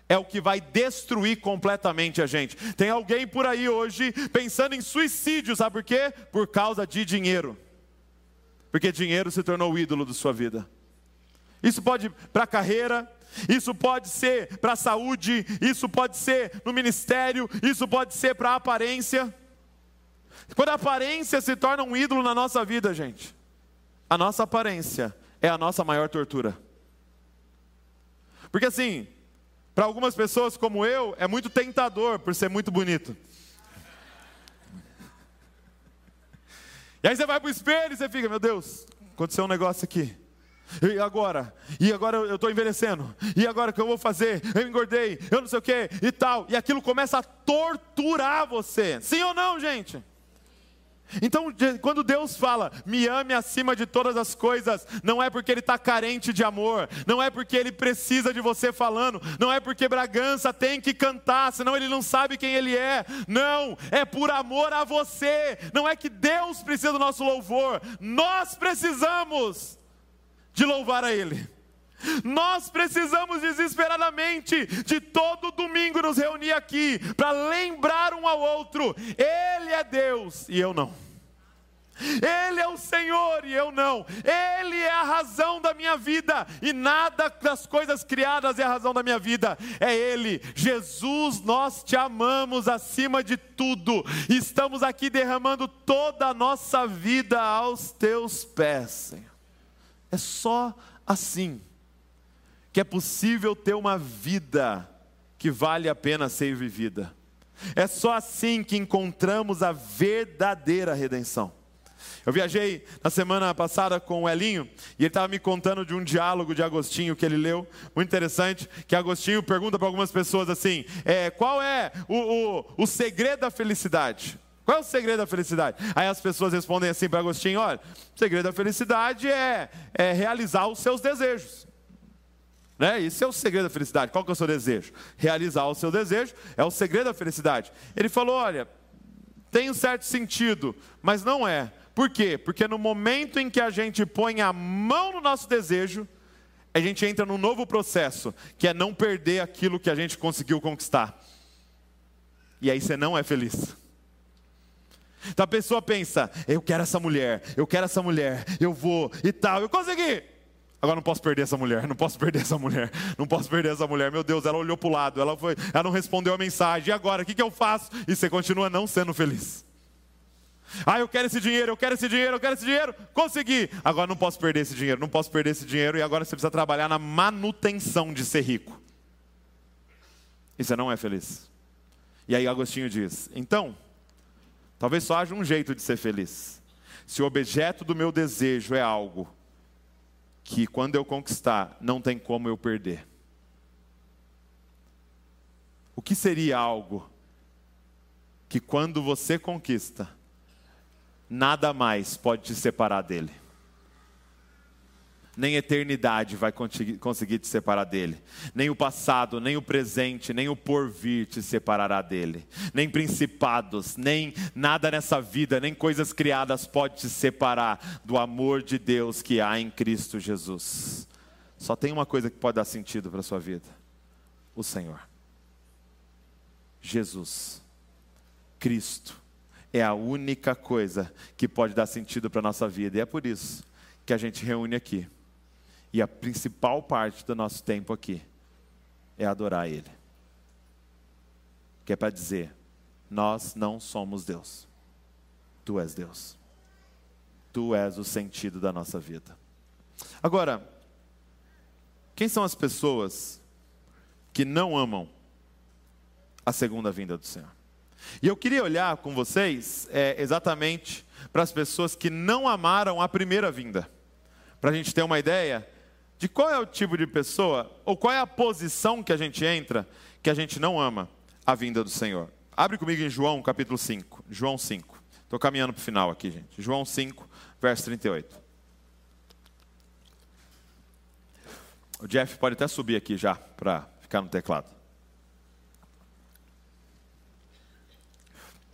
é o que vai destruir completamente a gente. Tem alguém por aí hoje pensando em suicídio, sabe por quê? Por causa de dinheiro. Porque dinheiro se tornou o ídolo da sua vida. Isso pode para a carreira, isso pode ser para a saúde, isso pode ser no ministério, isso pode ser para a aparência. Quando a aparência se torna um ídolo na nossa vida, gente, a nossa aparência é a nossa maior tortura. Porque assim, para algumas pessoas como eu, é muito tentador por ser muito bonito. E aí você vai para o espelho e você fica, meu Deus, aconteceu um negócio aqui. E agora? E agora eu estou envelhecendo. E agora o que eu vou fazer? Eu engordei, eu não sei o que e tal. E aquilo começa a torturar você. Sim ou não, gente? Então, quando Deus fala, me ame acima de todas as coisas, não é porque Ele está carente de amor, não é porque Ele precisa de você falando, não é porque Bragança tem que cantar, senão Ele não sabe quem Ele é. Não, é por amor a você. Não é que Deus precisa do nosso louvor, nós precisamos de louvar a Ele. Nós precisamos desesperadamente de todo domingo nos reunir aqui para lembrar um ao outro: Ele é Deus e eu não. Ele é o Senhor e eu não. Ele é a razão da minha vida e nada das coisas criadas é a razão da minha vida. É Ele, Jesus. Nós te amamos acima de tudo. Estamos aqui derramando toda a nossa vida aos teus pés, Senhor. É só assim que é possível ter uma vida que vale a pena ser vivida. É só assim que encontramos a verdadeira redenção. Eu viajei na semana passada com o Elinho e ele estava me contando de um diálogo de Agostinho que ele leu, muito interessante, que Agostinho pergunta para algumas pessoas assim: é, qual é o, o, o segredo da felicidade? Qual é o segredo da felicidade? Aí as pessoas respondem assim para Agostinho: olha, o segredo da felicidade é, é realizar os seus desejos. Né? Isso é o segredo da felicidade. Qual que é o seu desejo? Realizar o seu desejo é o segredo da felicidade. Ele falou: olha, tem um certo sentido, mas não é. Por quê? Porque no momento em que a gente põe a mão no nosso desejo, a gente entra num novo processo, que é não perder aquilo que a gente conseguiu conquistar. E aí você não é feliz. Então a pessoa pensa: eu quero essa mulher, eu quero essa mulher, eu vou e tal, eu consegui. Agora não posso perder essa mulher, não posso perder essa mulher, não posso perder essa mulher. Meu Deus, ela olhou para o lado, ela, foi, ela não respondeu a mensagem. E agora, o que, que eu faço? E você continua não sendo feliz. Ah, eu quero esse dinheiro, eu quero esse dinheiro, eu quero esse dinheiro. Consegui. Agora não posso perder esse dinheiro, não posso perder esse dinheiro. E agora você precisa trabalhar na manutenção de ser rico. E você não é feliz. E aí Agostinho diz: então, talvez só haja um jeito de ser feliz. Se o objeto do meu desejo é algo que quando eu conquistar, não tem como eu perder. O que seria algo que quando você conquista, nada mais pode te separar dele? Nem eternidade vai conseguir te separar dele. Nem o passado, nem o presente, nem o porvir te separará dele. Nem principados, nem nada nessa vida, nem coisas criadas pode te separar do amor de Deus que há em Cristo Jesus. Só tem uma coisa que pode dar sentido para a sua vida: o Senhor. Jesus. Cristo é a única coisa que pode dar sentido para a nossa vida. E é por isso que a gente reúne aqui e a principal parte do nosso tempo aqui é adorar Ele. Que é para dizer: nós não somos Deus, Tu és Deus. Tu és o sentido da nossa vida. Agora, quem são as pessoas que não amam a segunda vinda do Senhor? E eu queria olhar com vocês é, exatamente para as pessoas que não amaram a primeira vinda. Para a gente ter uma ideia de qual é o tipo de pessoa, ou qual é a posição que a gente entra, que a gente não ama a vinda do Senhor. Abre comigo em João capítulo 5. João 5. Estou caminhando para o final aqui, gente. João 5, verso 38. O Jeff pode até subir aqui já, para ficar no teclado.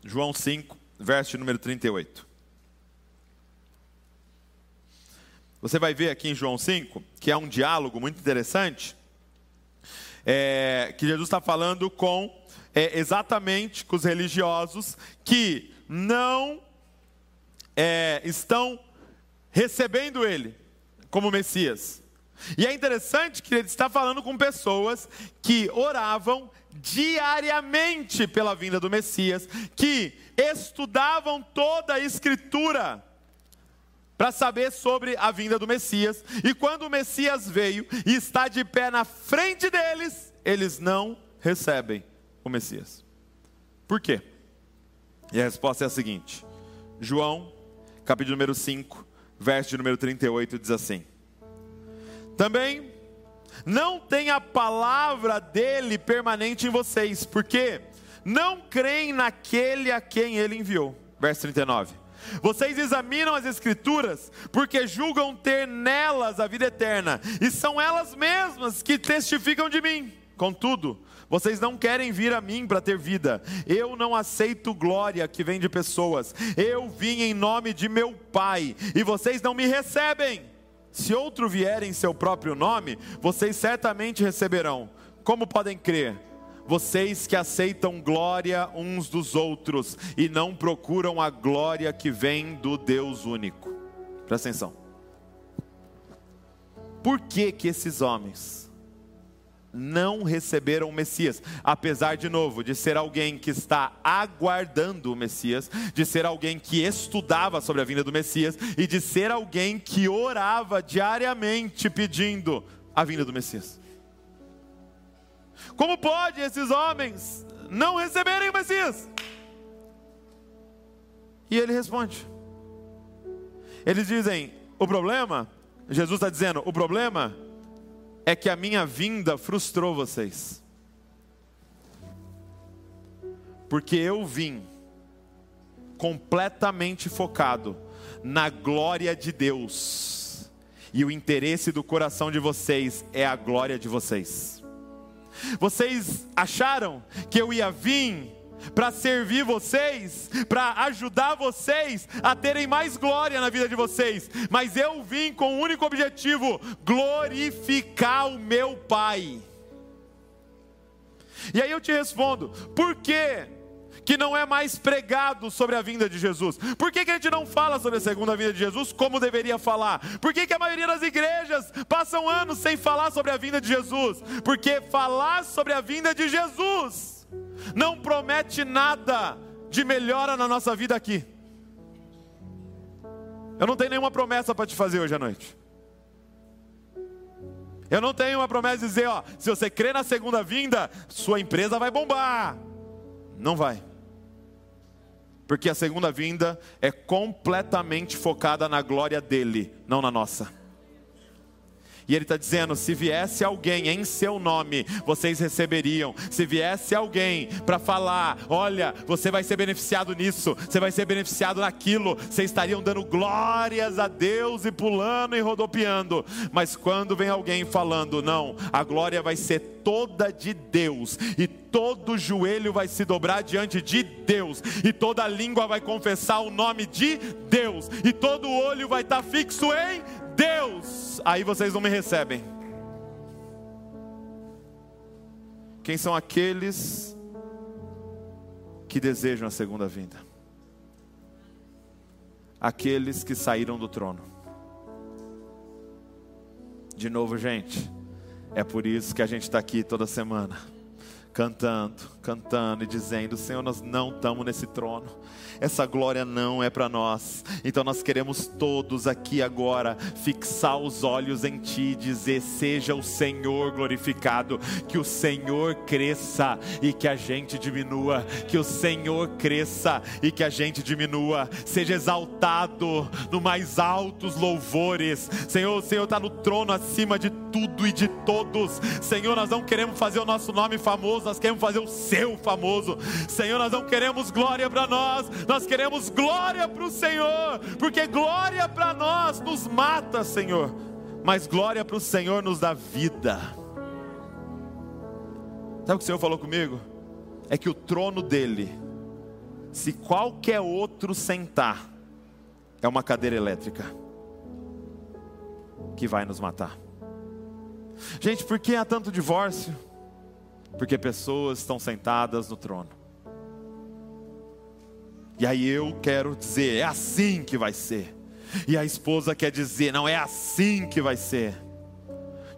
João 5, verso número 38. Você vai ver aqui em João 5, que é um diálogo muito interessante, é, que Jesus está falando com é, exatamente com os religiosos que não é, estão recebendo ele como Messias. E é interessante que ele está falando com pessoas que oravam diariamente pela vinda do Messias, que estudavam toda a Escritura para saber sobre a vinda do Messias. E quando o Messias veio e está de pé na frente deles, eles não recebem o Messias. Por quê? E a resposta é a seguinte: João, capítulo número 5, verso número 38, diz assim: Também não tem a palavra dele permanente em vocês, porque não creem naquele a quem ele enviou. Verso 39. Vocês examinam as Escrituras porque julgam ter nelas a vida eterna, e são elas mesmas que testificam de mim. Contudo, vocês não querem vir a mim para ter vida. Eu não aceito glória que vem de pessoas. Eu vim em nome de meu Pai, e vocês não me recebem. Se outro vier em seu próprio nome, vocês certamente receberão. Como podem crer? Vocês que aceitam glória uns dos outros e não procuram a glória que vem do Deus único. Presta atenção. Por que que esses homens não receberam o Messias, apesar de novo de ser alguém que está aguardando o Messias, de ser alguém que estudava sobre a vinda do Messias e de ser alguém que orava diariamente pedindo a vinda do Messias? Como pode esses homens não receberem o Messias? E ele responde. Eles dizem: o problema, Jesus está dizendo, o problema é que a minha vinda frustrou vocês. Porque eu vim completamente focado na glória de Deus, e o interesse do coração de vocês é a glória de vocês. Vocês acharam que eu ia vir para servir vocês, para ajudar vocês a terem mais glória na vida de vocês, mas eu vim com o um único objetivo: glorificar o meu Pai. E aí eu te respondo: por quê? Que não é mais pregado sobre a vinda de Jesus? Por que, que a gente não fala sobre a segunda vinda de Jesus como deveria falar? Por que, que a maioria das igrejas passam anos sem falar sobre a vinda de Jesus? Porque falar sobre a vinda de Jesus não promete nada de melhora na nossa vida aqui. Eu não tenho nenhuma promessa para te fazer hoje à noite. Eu não tenho uma promessa de dizer, ó, se você crê na segunda vinda, sua empresa vai bombar. Não vai. Porque a segunda vinda é completamente focada na glória dele, não na nossa. E ele está dizendo: se viesse alguém em seu nome, vocês receberiam. Se viesse alguém para falar: olha, você vai ser beneficiado nisso, você vai ser beneficiado naquilo, vocês estariam dando glórias a Deus e pulando e rodopiando. Mas quando vem alguém falando: não, a glória vai ser toda de Deus, e todo joelho vai se dobrar diante de Deus, e toda língua vai confessar o nome de Deus, e todo olho vai estar tá fixo em Deus, aí vocês não me recebem. Quem são aqueles que desejam a segunda vinda? Aqueles que saíram do trono. De novo, gente, é por isso que a gente está aqui toda semana cantando, cantando e dizendo: Senhor, nós não estamos nesse trono, essa glória não é para nós. Então nós queremos todos aqui agora fixar os olhos em Ti e dizer: Seja o Senhor glorificado, que o Senhor cresça e que a gente diminua, que o Senhor cresça e que a gente diminua, seja exaltado no mais altos louvores. Senhor, o Senhor está no trono acima de tudo e de todos. Senhor, nós não queremos fazer o nosso nome famoso, nós queremos fazer o seu famoso. Senhor, nós não queremos glória para nós, nós queremos glória para o Senhor, porque glória para nós nos mata, Senhor, mas glória para o Senhor nos dá vida. Sabe o que o Senhor falou comigo? É que o trono dele, se qualquer outro sentar, é uma cadeira elétrica que vai nos matar. Gente, por que há tanto divórcio? Porque pessoas estão sentadas no trono. E aí eu quero dizer, é assim que vai ser. E a esposa quer dizer, não é assim que vai ser.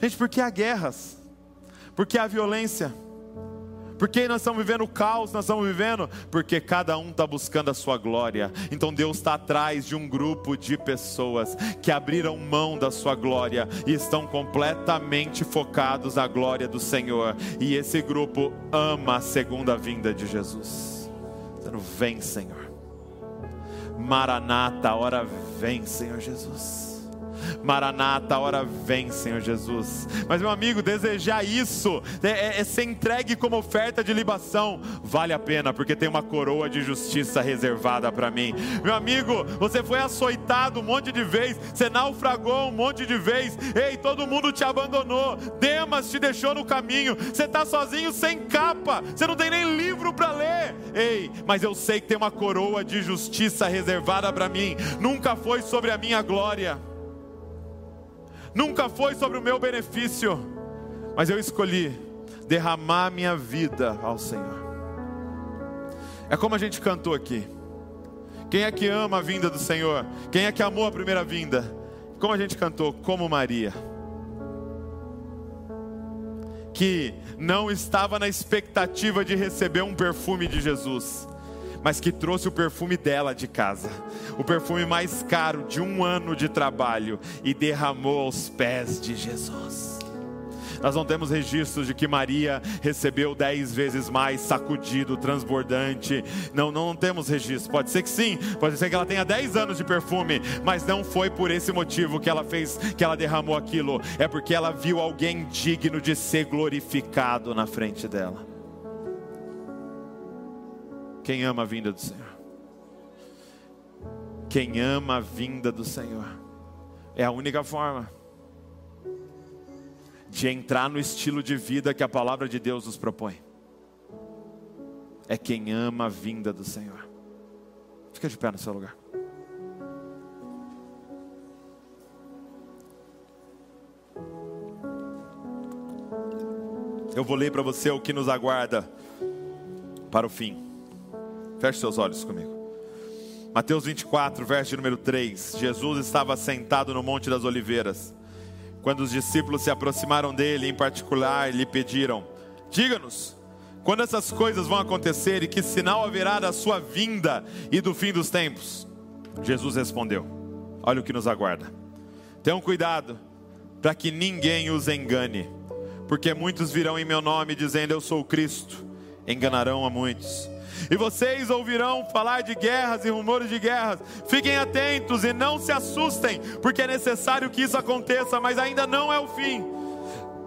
Gente, por que há guerras? Por que há violência? Porque nós estamos vivendo o caos, nós estamos vivendo porque cada um está buscando a sua glória. Então Deus está atrás de um grupo de pessoas que abriram mão da sua glória e estão completamente focados na glória do Senhor. E esse grupo ama a segunda vinda de Jesus. Então, vem, Senhor. Maranata, hora vem, Senhor Jesus. Maranata, a hora vem, Senhor Jesus. Mas, meu amigo, desejar isso é, é, é ser entregue como oferta de libação, vale a pena, porque tem uma coroa de justiça reservada para mim. Meu amigo, você foi açoitado um monte de vezes, você naufragou um monte de vezes, ei, todo mundo te abandonou, Demas te deixou no caminho, você está sozinho sem capa, você não tem nem livro para ler, ei, mas eu sei que tem uma coroa de justiça reservada para mim, nunca foi sobre a minha glória nunca foi sobre o meu benefício, mas eu escolhi derramar minha vida ao Senhor. É como a gente cantou aqui. Quem é que ama a vinda do Senhor? Quem é que amou a primeira vinda? Como a gente cantou, como Maria. Que não estava na expectativa de receber um perfume de Jesus, mas que trouxe o perfume dela de casa, o perfume mais caro de um ano de trabalho, e derramou aos pés de Jesus. Nós não temos registros de que Maria recebeu dez vezes mais, sacudido, transbordante. Não, não, temos registro. Pode ser que sim, pode ser que ela tenha dez anos de perfume, mas não foi por esse motivo que ela fez, que ela derramou aquilo. É porque ela viu alguém digno de ser glorificado na frente dela. Quem ama a vinda do Senhor? Quem ama a vinda do Senhor? É a única forma de entrar no estilo de vida que a palavra de Deus nos propõe. É quem ama a vinda do Senhor. Fica de pé no seu lugar. Eu vou ler para você o que nos aguarda para o fim. Feche seus olhos comigo. Mateus 24, verso número 3. Jesus estava sentado no Monte das Oliveiras quando os discípulos se aproximaram dele, em particular, lhe pediram: Diga-nos, quando essas coisas vão acontecer e que sinal haverá da sua vinda e do fim dos tempos? Jesus respondeu: Olha o que nos aguarda. Tenham cuidado para que ninguém os engane, porque muitos virão em meu nome dizendo eu sou o Cristo, enganarão a muitos. E vocês ouvirão falar de guerras e rumores de guerras. Fiquem atentos e não se assustem, porque é necessário que isso aconteça, mas ainda não é o fim.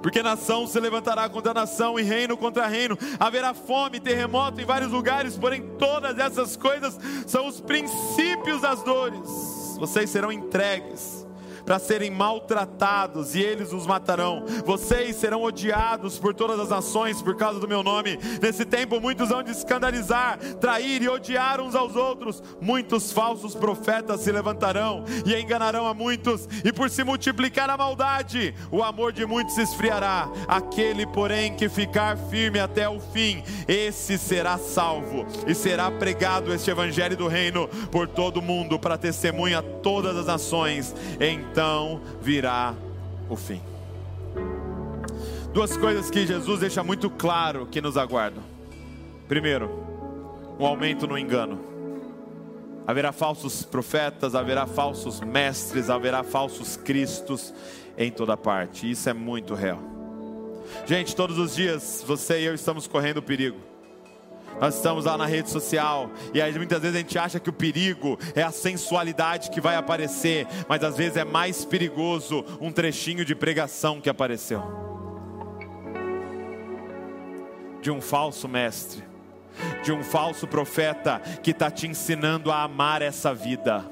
Porque nação se levantará contra nação e reino contra reino. Haverá fome, terremoto em vários lugares, porém todas essas coisas são os princípios das dores. Vocês serão entregues para serem maltratados e eles os matarão. Vocês serão odiados por todas as nações por causa do meu nome. Nesse tempo, muitos vão de escandalizar, trair e odiar uns aos outros. Muitos falsos profetas se levantarão e enganarão a muitos, e por se multiplicar a maldade, o amor de muitos se esfriará. Aquele, porém, que ficar firme até o fim, esse será salvo e será pregado este evangelho do reino por todo o mundo para testemunha a todas as nações. Então, então virá o fim. Duas coisas que Jesus deixa muito claro que nos aguardam. Primeiro, um aumento no engano. Haverá falsos profetas, haverá falsos mestres, haverá falsos cristos em toda parte. Isso é muito real. Gente, todos os dias você e eu estamos correndo perigo nós estamos lá na rede social e aí muitas vezes a gente acha que o perigo é a sensualidade que vai aparecer, mas às vezes é mais perigoso um trechinho de pregação que apareceu de um falso mestre, de um falso profeta que está te ensinando a amar essa vida.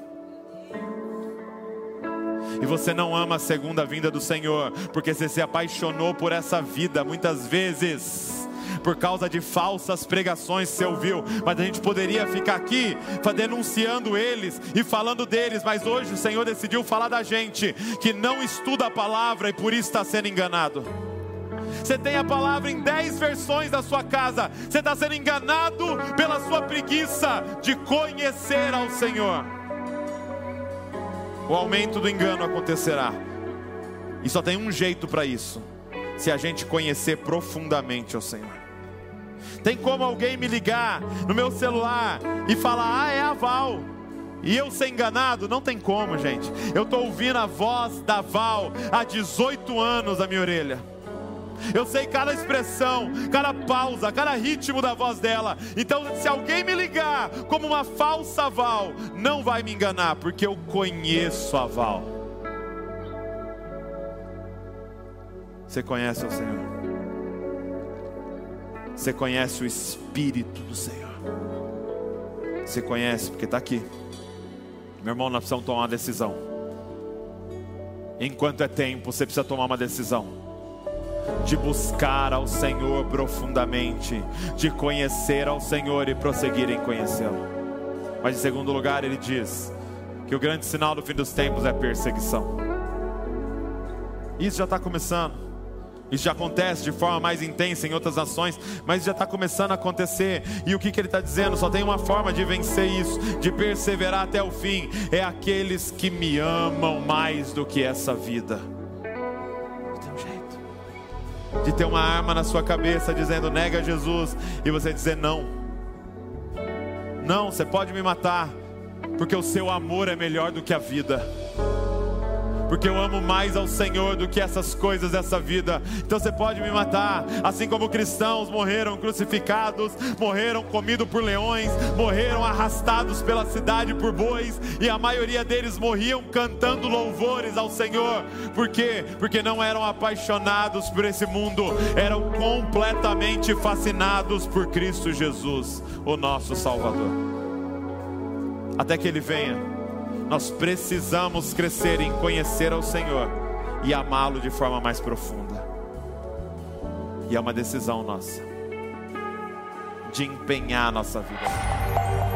E você não ama a segunda vinda do Senhor, porque você se apaixonou por essa vida muitas vezes por causa de falsas pregações que você ouviu, mas a gente poderia ficar aqui denunciando eles e falando deles, mas hoje o Senhor decidiu falar da gente que não estuda a palavra e por isso está sendo enganado. Você tem a palavra em dez versões da sua casa. Você está sendo enganado pela sua preguiça de conhecer ao Senhor. O aumento do engano acontecerá. E só tem um jeito para isso: se a gente conhecer profundamente ao Senhor. Tem como alguém me ligar no meu celular e falar: "Ah, é a Val". E eu ser enganado? Não tem como, gente. Eu estou ouvindo a voz da Val há 18 anos na minha orelha. Eu sei cada expressão, cada pausa, cada ritmo da voz dela. Então, se alguém me ligar como uma falsa Val, não vai me enganar, porque eu conheço a Val. Você conhece o Senhor? Você conhece o Espírito do Senhor. Você conhece, porque está aqui. Meu irmão, nós precisamos tomar uma decisão. Enquanto é tempo, você precisa tomar uma decisão de buscar ao Senhor profundamente, de conhecer ao Senhor e prosseguir em conhecê-lo. Mas em segundo lugar, ele diz que o grande sinal do fim dos tempos é perseguição. Isso já está começando. Isso já acontece de forma mais intensa em outras nações, mas já está começando a acontecer. E o que, que ele está dizendo? Só tem uma forma de vencer isso, de perseverar até o fim: é aqueles que me amam mais do que essa vida. Tem um jeito de ter uma arma na sua cabeça dizendo nega Jesus e você dizer não. Não, você pode me matar, porque o seu amor é melhor do que a vida porque eu amo mais ao Senhor do que essas coisas dessa vida. Então você pode me matar, assim como cristãos morreram crucificados, morreram comidos por leões, morreram arrastados pela cidade por bois, e a maioria deles morriam cantando louvores ao Senhor. Por quê? Porque não eram apaixonados por esse mundo, eram completamente fascinados por Cristo Jesus, o nosso Salvador. Até que ele venha nós precisamos crescer em conhecer ao Senhor e amá-lo de forma mais profunda. E é uma decisão nossa de empenhar a nossa vida.